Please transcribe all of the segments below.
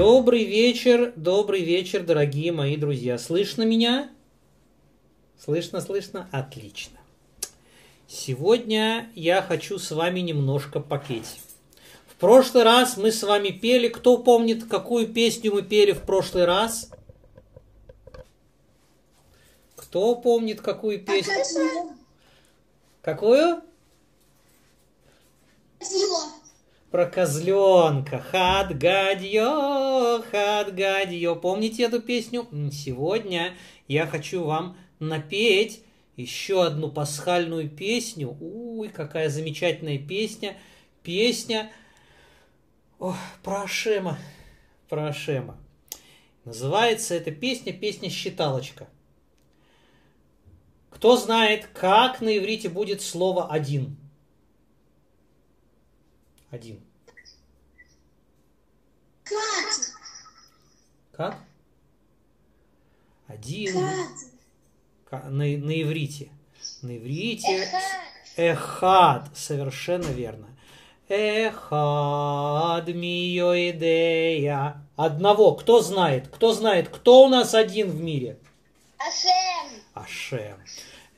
Добрый вечер, добрый вечер, дорогие мои друзья. Слышно меня? Слышно, слышно? Отлично. Сегодня я хочу с вами немножко попеть. В прошлый раз мы с вами пели. Кто помнит, какую песню мы пели в прошлый раз? Кто помнит, какую песню? Какую? Про козленка. Хат гадьё, хат гадьё. Помните эту песню? Сегодня я хочу вам напеть еще одну пасхальную песню. Уй, какая замечательная песня. Песня Ох, про Ашема. Про Ашема. Называется эта песня песня «Считалочка». Кто знает, как на иврите будет слово «один»? Один. Как? Один. На, на иврите. На иврите. Эхад. Совершенно верно. Эхад миоидея. Одного. Кто знает? Кто знает? Кто у нас один в мире? Ашем. Ашем.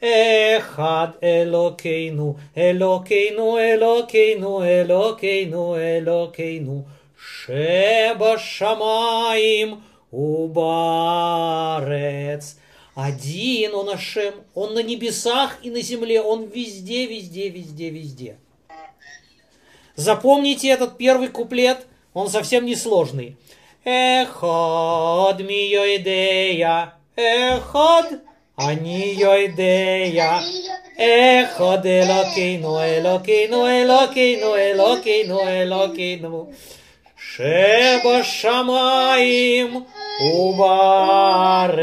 אחד אלוקינו, אלוקינו, אלוקינו, אלוקינו, אלוקינו, שבשמיים убарец. Один он Ашем, он на небесах и на земле, он везде, везде, везде, везде. Запомните этот первый куплет, он совсем не сложный. Эход миоидея, эход אני יודע אחד אלוקינו, אלוקינו, אלוקינו, אלוקינו, אלוקינו, שבשמיים ובארץ.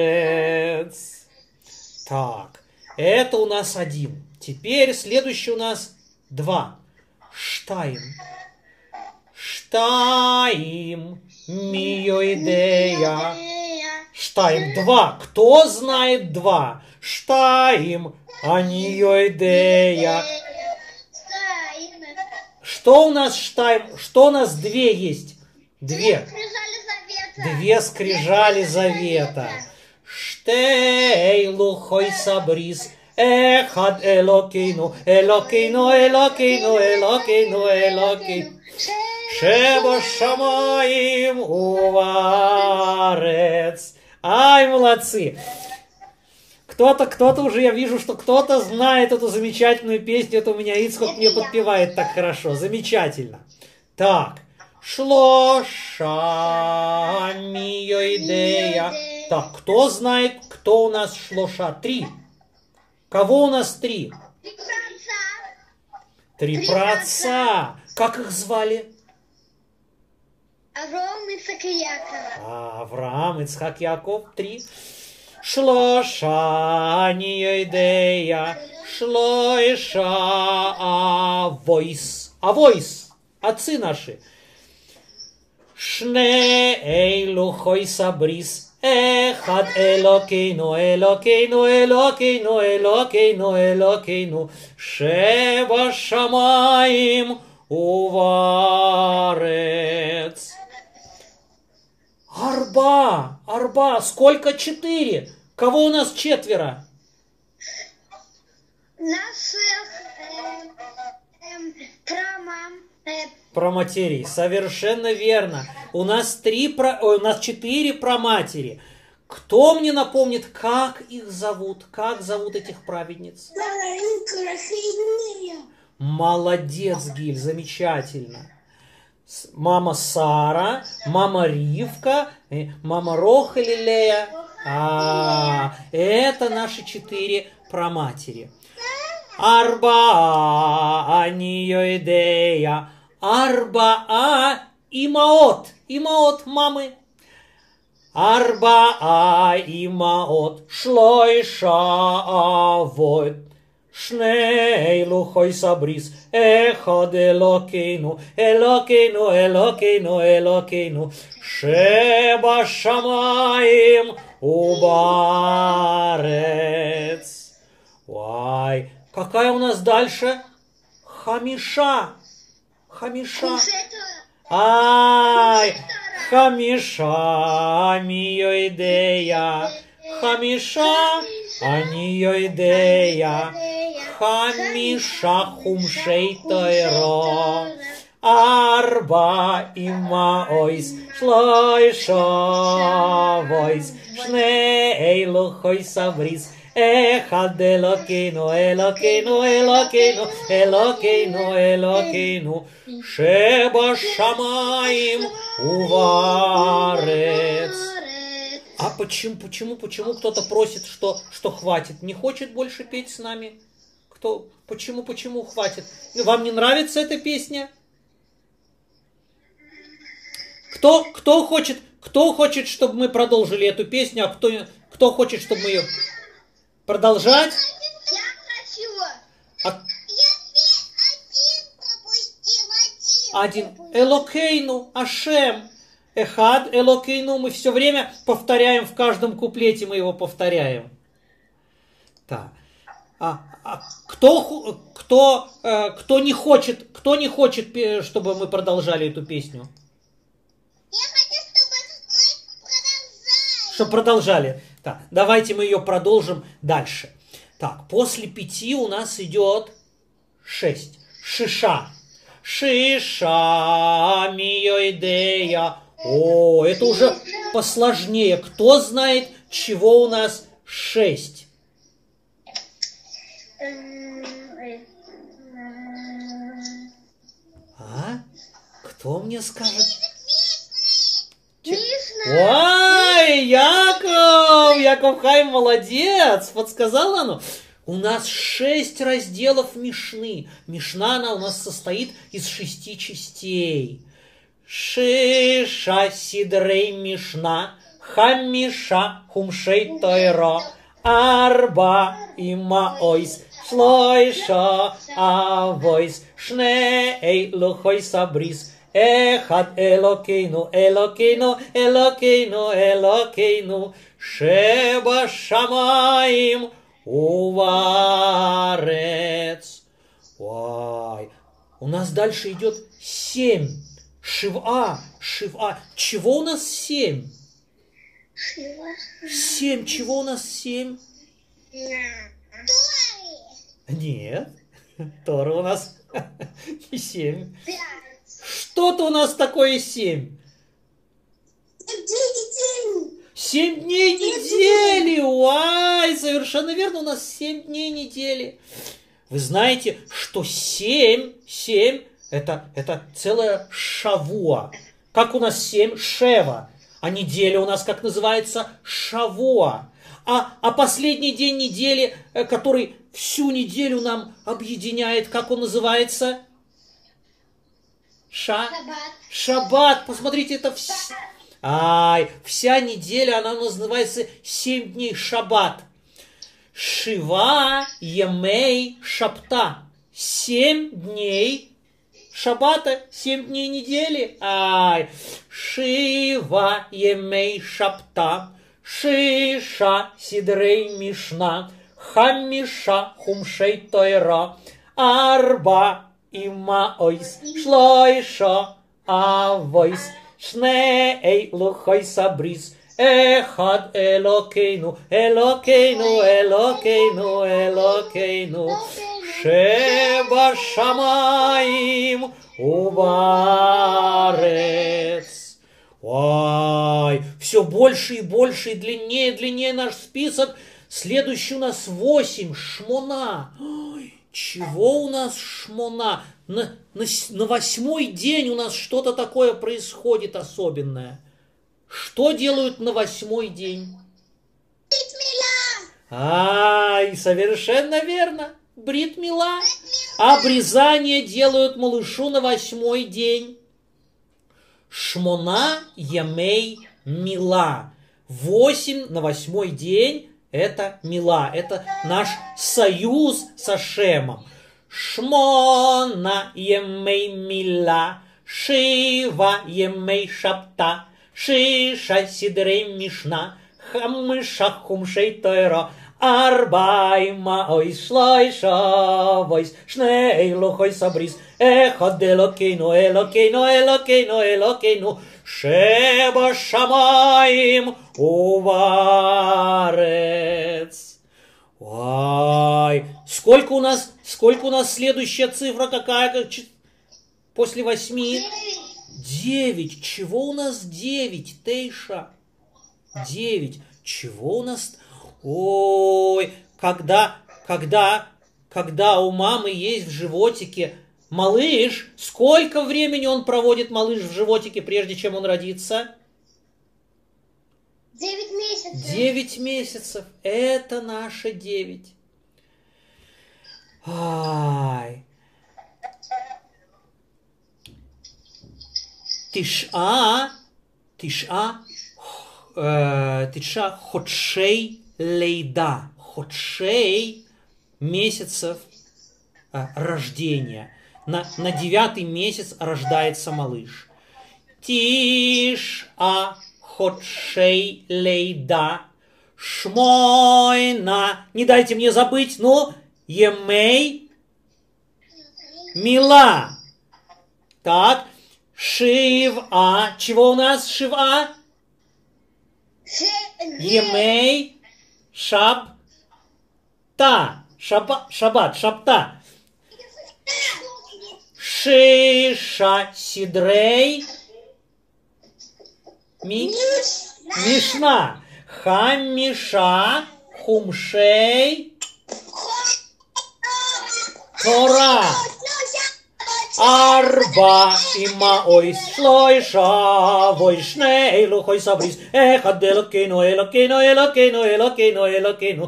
Так, это у нас один. Теперь следующий у нас два. Штайм. Штайм. Миоидея. Штайм два. Кто знает два? Штайм. Аниоидея. Что у нас штайм? Что у нас две есть? Две. Две скрижали завета. Штей лухой сабрис. Эхад элокейну, элокейну, элокейну, элокейну, элокейну. Шеба шамаим уварец. Ай, молодцы! Кто-то, кто-то уже, я вижу, что кто-то знает эту замечательную песню. Это у меня Ицхок мне подпевает так хорошо. Замечательно. Так. Шлоша идея. Так, кто знает, кто у нас шлоша? Три. Кого у нас три? Три праотца. Как их звали? Авраам, Ицхак и Яков. А, Авраам, Ицхак, Яков, три. Шлоша идея, шлоиша авойс. Авойс, отцы наши. Шне эйлу хой сабрис, эхад элокейну, элокейну, элокейну, элокейну, элокейну, шева шамаим уварец. Арба, арба, сколько четыре? Кого у нас четверо? Наших э, э, прамам, э, Про матерей, совершенно верно. У нас три, про... У нас четыре праматери. Кто мне напомнит, как их зовут? Как зовут этих праведниц? Молодец, Гиль, замечательно. Мама Сара, мама Ривка, э, мама Рохель и Лея. А, это наши четыре праматери. Арба идея. Арба имаот. Имаот мамы. Арба имаот. Шлойша авот. שני לוחוי סבריס, אחד אלוקינו, אלוקינו, אלוקינו, אלוקינו, שבשמיים ובארץ. Вай, какая у нас дальше? Хамиша. Хамиша. уж это Ай, חמישה מי יודע, חמישה אני יודע, חמישה חומשי תוירו, ארבע אמהויס, שלושה וויס, שני לוחוי סבריס, אחד אלוקינו, אלוקינו, אלוקינו, אלוקינו, אלוקינו, שבשמיים ובארץ. А почему, почему, почему кто-то просит, что, что хватит? Не хочет больше петь с нами? Кто, почему, почему хватит? Вам не нравится эта песня? Кто, кто хочет, кто хочет, чтобы мы продолжили эту песню, а кто, кто хочет, чтобы мы ее продолжать? Я хочу. А- один пропустил, один. Один. Элокейну, Ашем. Эхад, Элокейну. Мы все время повторяем в каждом куплете, мы его повторяем. Так. А, а кто, кто, э, кто не хочет, кто не хочет, чтобы мы продолжали эту песню? Я хочу, чтобы мы продолжали. Что продолжали. Так, давайте мы ее продолжим дальше. Так, после пяти у нас идет шесть. Шиша. Шиша миоидея. О, это уже посложнее. Кто знает, чего у нас шесть? А? Кто мне скажет? Ой, Яков! Яков Хайм молодец! Подсказала оно. У нас шесть разделов Мишны. Мишна, она у нас состоит из шести частей. Шиша сидрей мишна, хамиша хумшей тойро, арба има ойс, шлойша авойс, шней лухой сабрис, эхад элокейну, элокейну, элокейну, элокейну, шеба шамаим уварец. Вай, у нас дальше идет семь. Шива, шива. Чего у нас семь? Шива. Семь. Чего у нас семь? Тори. Нет. Тора у нас не семь. Что-то у нас такое семь. Семь дней недели! Уай, совершенно верно, у нас семь дней недели. Вы знаете, что семь, семь, это, это целая шавуа. Как у нас семь? Шева. А неделя у нас как называется? Шавуа. А, а последний день недели, э, который всю неделю нам объединяет, как он называется? Ша? Шаббат. Шаббат, посмотрите, это вс... Ай, вся неделя, она называется семь дней шаббат. Шива емей шапта. Семь дней шаббата, семь дней недели. Ай, Шива емей шапта. Шиша сидрей мишна. Хамиша хумшей тойра. Арба има ойс. Шлойша авойс. שני לוחי סבריס, אחד אלוקינו, אלוקינו, אלוקינו, אלוקינו, Шеба шамаим уварец, Ой, все больше и больше, и длиннее, и длиннее наш список. Следующий у нас восемь, шмона. Ой, чего у нас шмона? На, на, на восьмой день у нас что-то такое происходит особенное. Что делают на восьмой день? Ай, совершенно верно. Брит мила. Обрезание делают малышу на восьмой день. Шмона ямей мила. Восемь на восьмой день это мила. Это наш союз со Шемом. Шмона емей мила. Шива емей шапта. Шиша сидрей мишна. Хамыша хумшей тойро. ארבעי מאויס שלושה וויס שני לוחויס הבריס אחד אלוקינו אלוקינו אלוקינו אלוקינו שבשמיים ובארץ. Ой, сколько у нас, сколько у нас следующая цифра какая? как ч- После восьми? Девять. Чего у нас девять, Тейша? Девять. Чего у нас? Ой, когда, когда, когда у мамы есть в животике малыш, сколько времени он проводит малыш в животике, прежде чем он родится? Девять месяцев. Девять месяцев. Это наше девять. Ай. Тиша, тиша, э, тиша ходшей лейда. Ходшей месяцев э, рождения. На, на девятый месяц рождается малыш. Тиша ходшей лейда. Шмойна. Не дайте мне забыть, ну, емей мила. Так, шива. Чего у нас шива? Емей шаб та. Шаба, шабат, шабта. Шиша сидрей. Ми, мишна. Хамиша хумшей Тора. ארבע אמהויס שלושה ושני אלוהי סבריס אחד אלוקינו אלוקינו אלוקינו אלוקינו אלוקינו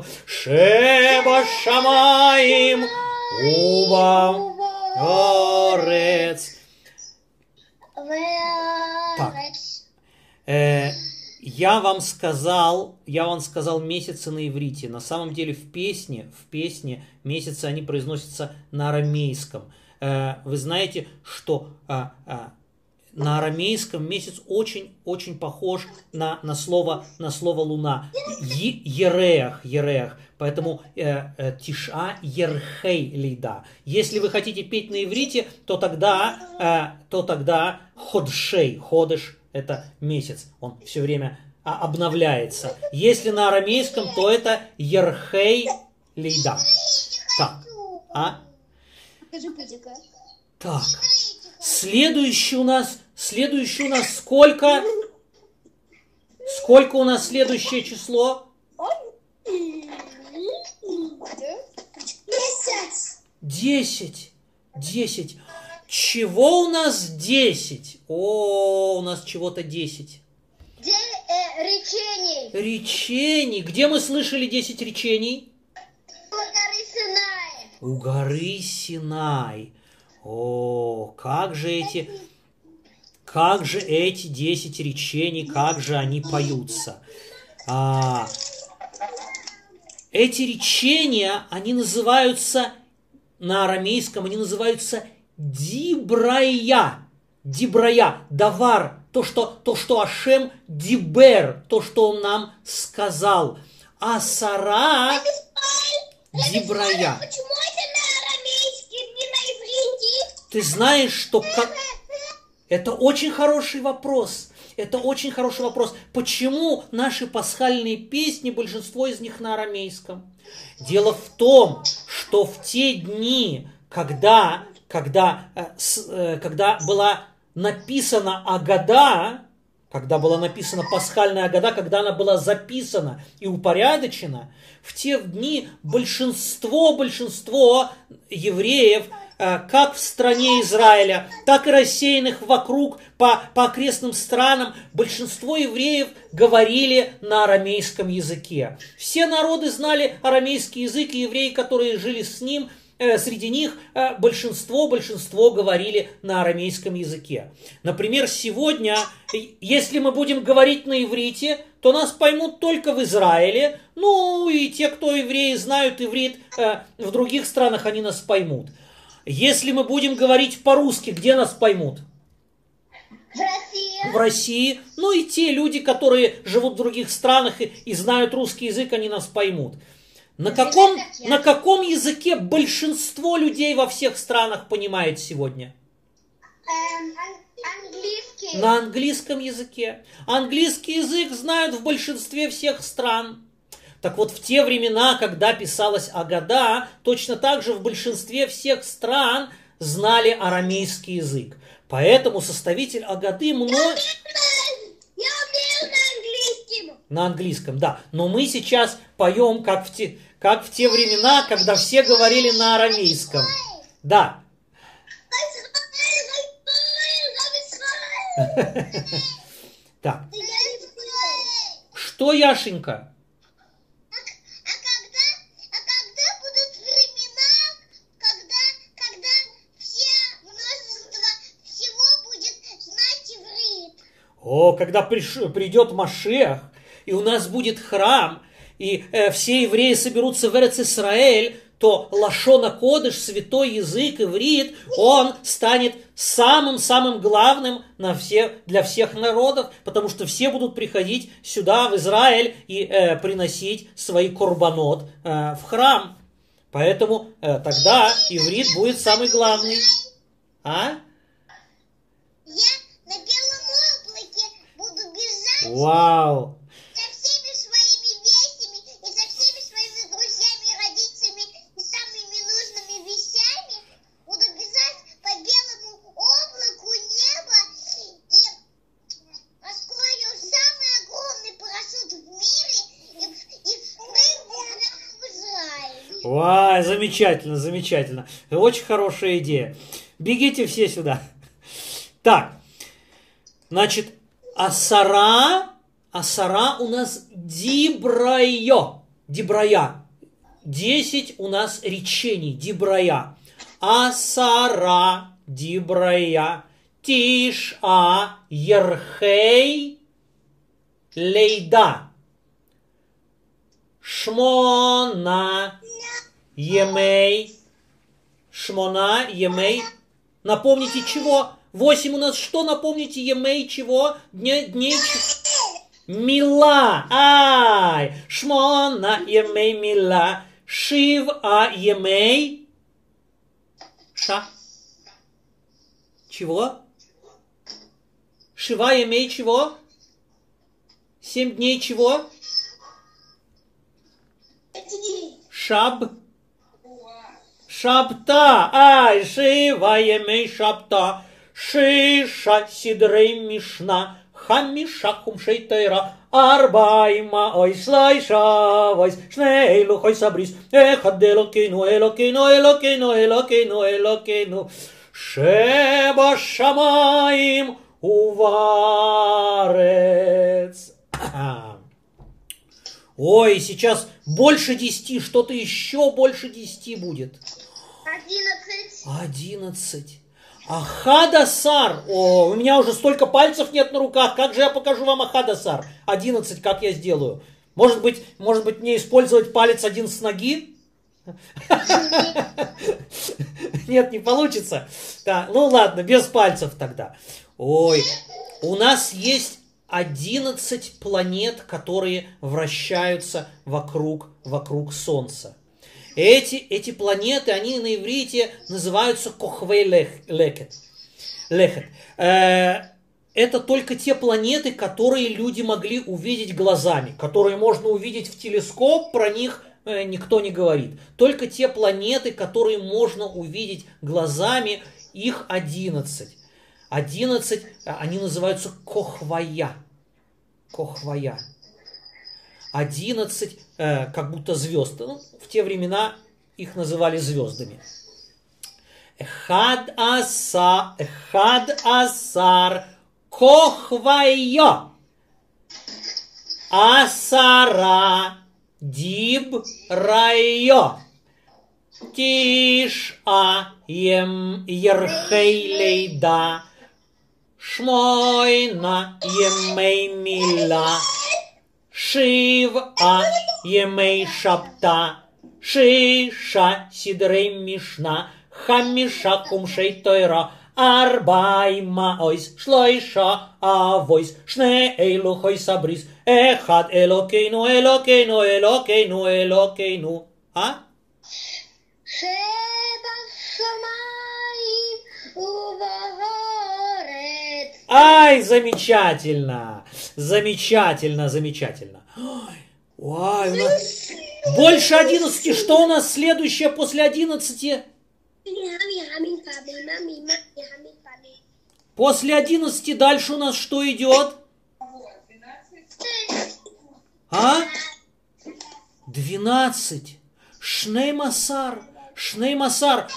שבשמיים ובארץ. Варец. Э, я вам сказал, я вам сказал месяцы на иврите. На самом деле в песне, в песне месяцы они произносятся на арамейском. Э, вы знаете, что а, а, на арамейском месяц очень-очень похож на, на, слово, на слово луна. Е- ереах. Поэтому э, э, тиша ерхей лейда. Если вы хотите петь на иврите, то тогда, э, то тогда ходшей, ходыш это месяц. Он все время а, обновляется. Если на арамейском, то это ерхей лейда. Так, а? Скажи. Так. Следующий у нас, следующий у нас сколько? Сколько у нас следующее число? Месяц. Десять. Десять. Чего у нас десять? О, у нас чего-то десять. День э, речений. Речений. Где мы слышали десять речений? У горы Синай. О, как же эти, как же эти десять речений, как же они поются. А, эти речения, они называются на арамейском, они называются дибрая. Дибрая, давар, то, что, то, что Ашем дибер, то, что он нам сказал. А Сара дибрая. Почему Ты знаешь, что. Это очень хороший вопрос. Это очень хороший вопрос. Почему наши пасхальные песни, большинство из них на арамейском? Дело в том, что в те дни, когда, когда, э, э, когда была написана Агада, когда была написана пасхальная Агада, когда она была записана и упорядочена, в те дни большинство, большинство евреев, как в стране Израиля, так и рассеянных вокруг по, по окрестным странам, большинство евреев говорили на арамейском языке. Все народы знали арамейский язык, и евреи, которые жили с ним, э, среди них э, большинство, большинство говорили на арамейском языке. Например, сегодня, э, если мы будем говорить на иврите, то нас поймут только в Израиле, ну и те, кто евреи знают иврит, э, в других странах они нас поймут. Если мы будем говорить по-русски, где нас поймут? В России. в России, ну и те люди, которые живут в других странах и, и знают русский язык, они нас поймут. На каком, на каком языке большинство людей во всех странах понимает сегодня? Эм, ан- английский. На английском языке. Английский язык знают в большинстве всех стран. Так вот, в те времена, когда писалась Агада, точно так же в большинстве всех стран знали арамейский язык. Поэтому составитель Агады много... Я умею на английском. На английском, да. Но мы сейчас поем, как в, те, как в те времена, когда все говорили на арамейском. Да. Так, что, Яшенька? А когда, а когда будут времена, когда, когда все множество всего будет знать иврит? О, когда приш- придет Машех, и у нас будет храм, и э, все евреи соберутся в Эрец Исраэль, то Лашона Кодыш, святой язык, иврит, он станет самым-самым главным на все, для всех народов, потому что все будут приходить сюда, в Израиль, и э, приносить свои корбанот э, в храм. Поэтому э, тогда иврит будет самый главный. А? Я Вау! со всеми своими вещами и со всеми своими друзьями и родителями и самыми нужными вещами. Буду бежать по белому облаку неба и открою самый огромный парашют в мире и, и в Израиль. Вау, замечательно, замечательно. Очень хорошая идея. Бегите все сюда. Так, значит, Асара, Асара у нас Дибрайо, Дибрая. Десять у нас речений, Дибрая. Асара, Дибрая. Тиша, Ерхей, Лейда. Шмона, Емей. Шмона, Емей. Напомните чего? Восемь у нас что? Напомните Емей чего? Дня, дней ч- Мила. Ай. Шмона, Емей, Мила. Шив, а Емей. Ша. Чего? Шива, Емей чего? Семь дней чего? Шаб. Шабта, ай, шива емей шабта, шиша сидрей мишна, хамиша хумшей тейра, арбайма ой слайша войс, шней лухой сабрис, эхад элокейну, элокейну, элокейну, элокейну, элокейну, шеба шамаим уварец. Ой, сейчас больше десяти, что-то еще больше десяти будет. Одиннадцать. Одиннадцать. Ахадасар. О, у меня уже столько пальцев нет на руках. Как же я покажу вам Ахадасар? Одиннадцать, как я сделаю? Может быть, может быть, мне использовать палец один с ноги? Нет, не получится. Да, ну ладно, без пальцев тогда. Ой, у нас есть 11 планет, которые вращаются вокруг, вокруг Солнца. Эти, эти планеты, они на иврите называются Кохвей Лекет. Лехет. Э, Это только те планеты, которые люди могли увидеть глазами, которые можно увидеть в телескоп, про них э, никто не говорит. Только те планеты, которые можно увидеть глазами, их 11. 11, а, они называются Кохвая. Кохвая. 11 э, как будто звезд. Ну, в те времена их называли звездами. Эхад аса, эхад асар, кохвайо. Асара, диб, райо. Тиш, а, ем, ерхей, лейда. Шмойна, емей, мила. Шива, Емей Шапта, Шиша, Сидрей Мишна, Хамиша, Кумшей Тойра, Арбай Маойс, Шлойша, Авойс, Шне Эйлухой Сабрис, Эхад Элокейну, Элокейну, Элокейну, Элокейну. А? Ай, замечательно! Замечательно, замечательно. Ой, ой, у нас больше 11. Что у нас следующее после 11? После 11 дальше у нас что идет? А? 12. Шнеймасар. Шнеймасар.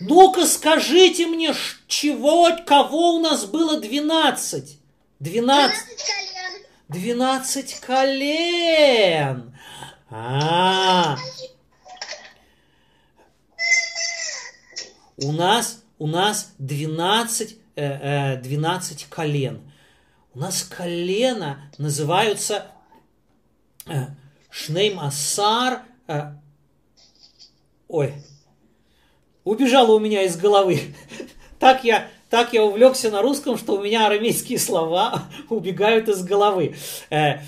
Ну-ка скажите мне, чего, кого у нас было 12? 12. 12 колен. А, у нас, у нас 12, э, э, 12 колен. У нас колена называются э, Шнейм Асар. э, ой, убежало у меня из головы. Так я, так я увлекся на русском, что у меня арамейские слова убегают из головы. Э,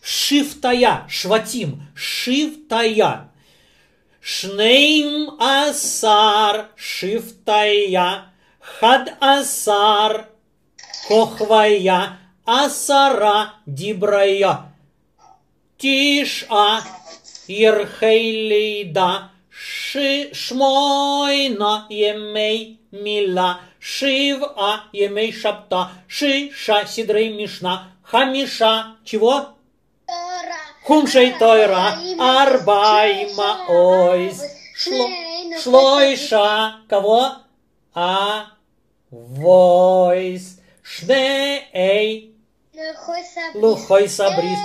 Шифтая, шватим, шифтая. Шнейм асар, шифтая. Хад асар, кохвая. Асара, дибрая. Тиша, Ерхейлида, Ши, Шмойна, Емей, Мила, Шива, Емей, Шапта, Шиша, Сидрей, Мишна, Хамиша, чего? Хумшей Тойра, Арбайма, Ойс, Шло, Шлойша, кого? А, Войс, Шней, Los Joy Sabris.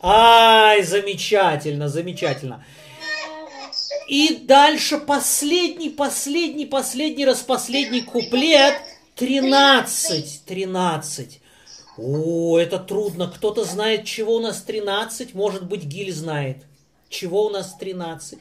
Ай, замечательно, замечательно. И дальше последний, последний, последний, распоследний куплет. 13, 13. О, это трудно. Кто-то знает, чего у нас 13. Может быть, Гиль знает. Чего у нас 13?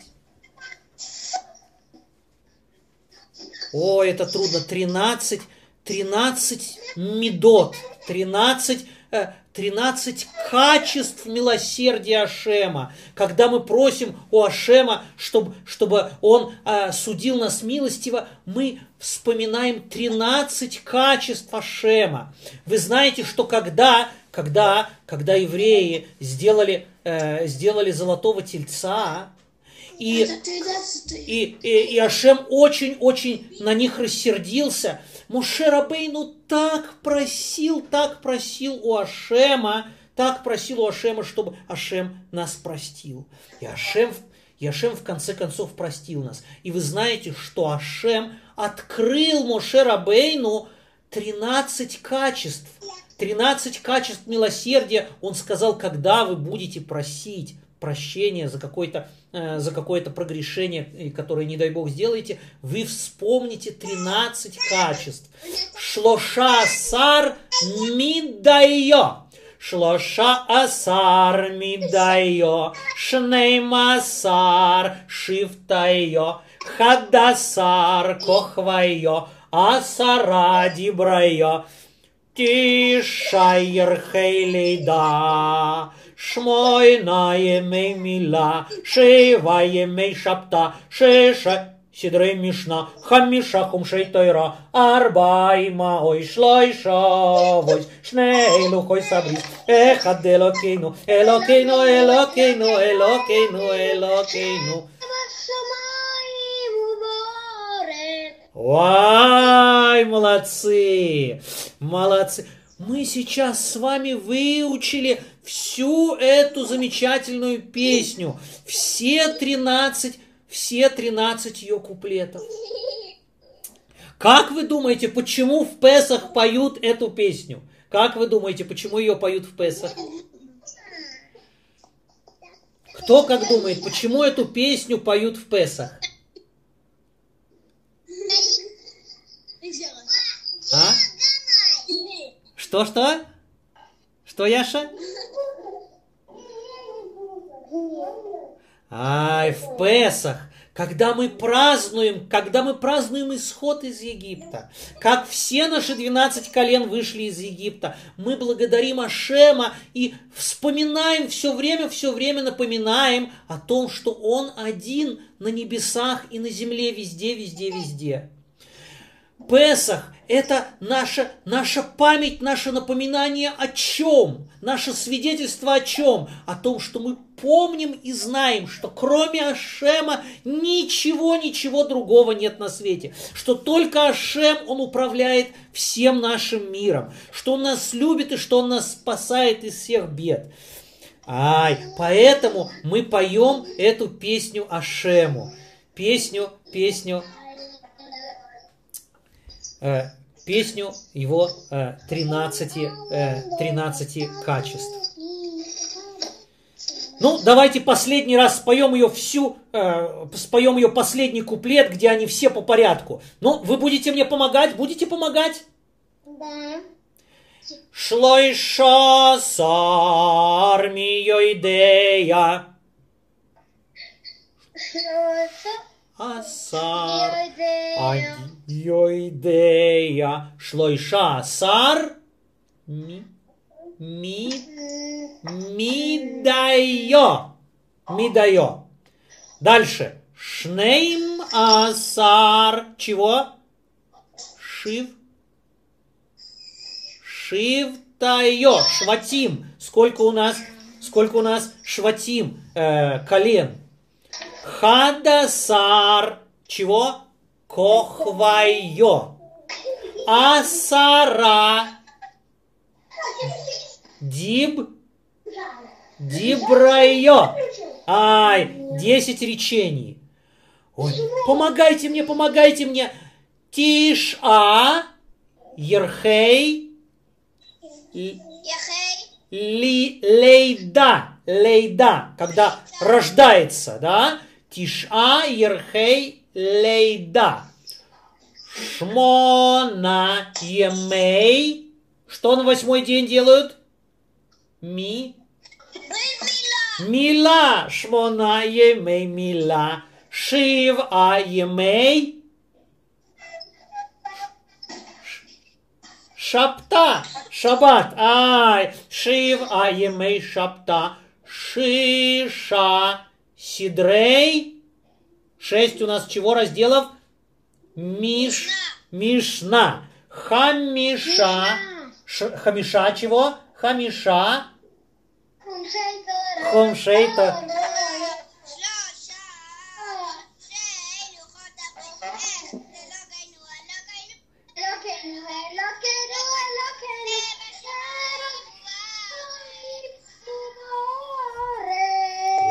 О, это трудно. 13, 13 медот, 13, э, 13 качеств милосердия Ашема. Когда мы просим у Ашема, чтобы, чтобы он э, судил нас милостиво, мы вспоминаем 13 качеств Ашема. Вы знаете, что когда, когда, когда евреи сделали, э, сделали золотого тельца, и, и, и, и Ашем очень-очень на них рассердился. Муше Рабейну так просил, так просил у Ашема, так просил у Ашема, чтобы Ашем нас простил. И Ашем, и Ашем в конце концов простил нас. И вы знаете, что Ашем открыл Муше Рабейну 13 качеств. 13 качеств милосердия. Он сказал, когда вы будете просить прощения за какое-то э, за какое-то прогрешение, которое, не дай бог, сделаете, вы вспомните 13 качеств. Шлоша сар мидайо. Шлоша асар мидайо. Шнеймасар шифтайо. Хадасар кохвайо. Асара дибрайо. Тишайр хейлейда. Шмойна емей мила, шива емей шапта, шеша сидрей мишна, хамиша хумшей тойра, арбай маой шлой шовой, шней лухой сабрис, эхад элокейну, элокейну, элокейну, элокейну, элокейну. Вай, молодцы, молодцы. Мы сейчас с вами выучили всю эту замечательную песню. Все 13, все 13 ее куплетов. Как вы думаете, почему в Песах поют эту песню? Как вы думаете, почему ее поют в Песах? Кто как думает, почему эту песню поют в Песах? А? Что-что? Что, Яша? Ай, в Песах, когда мы празднуем, когда мы празднуем исход из Египта, как все наши 12 колен вышли из Египта, мы благодарим Ашема и вспоминаем все время, все время напоминаем о том, что Он один на небесах и на земле, везде, везде, везде. Песах – это наша, наша память, наше напоминание о чем? Наше свидетельство о чем? О том, что мы помним и знаем, что кроме Ашема ничего, ничего другого нет на свете. Что только Ашем, Он управляет всем нашим миром. Что Он нас любит и что Он нас спасает из всех бед. Ай, поэтому мы поем эту песню Ашему. Песню, песню э, песню его э, 13, э, 13 качеств. Ну, давайте последний раз споем ее всю, э, споем ее последний куплет, где они все по порядку. Ну, вы будете мне помогать? Будете помогать? Да. Шлойша с армией идея. Асар. Сар ми, ми, мидайо. Мидайо. Дальше. Шнейм асар. Чего? Шив. Шивтайо. Шватим. Сколько у нас? Сколько у нас шватим? Э, колен. Хадасар. Чего? Кохвайо. Асара. Диб. Дибрайо. Ай, десять речений. Ой, помогайте мне, помогайте мне. Тиша. Ерхей. и- Яхей. ли, лейда, лейда, когда рождается, да? Тиша, ерхей, лейда. Шмона, емей. Что на восьмой день делают? Ми. Мила, шмона, емей, мила. Шив, а емей. Шапта, шаббат, ай, шив, а емей, шапта, шиша, сидрей. Шесть у нас чего разделов? Миш, Мишна. Хамиша. Ш, хамиша чего? Хамиша. Хомшейта.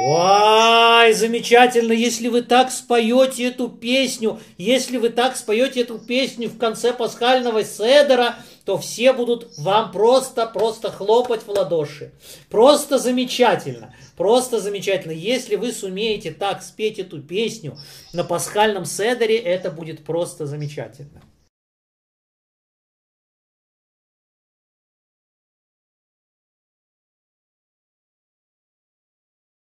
Wow. Ай, замечательно, если вы так споете эту песню, если вы так споете эту песню в конце пасхального седера, то все будут вам просто-просто хлопать в ладоши. Просто замечательно, просто замечательно. Если вы сумеете так спеть эту песню на пасхальном седере, это будет просто замечательно.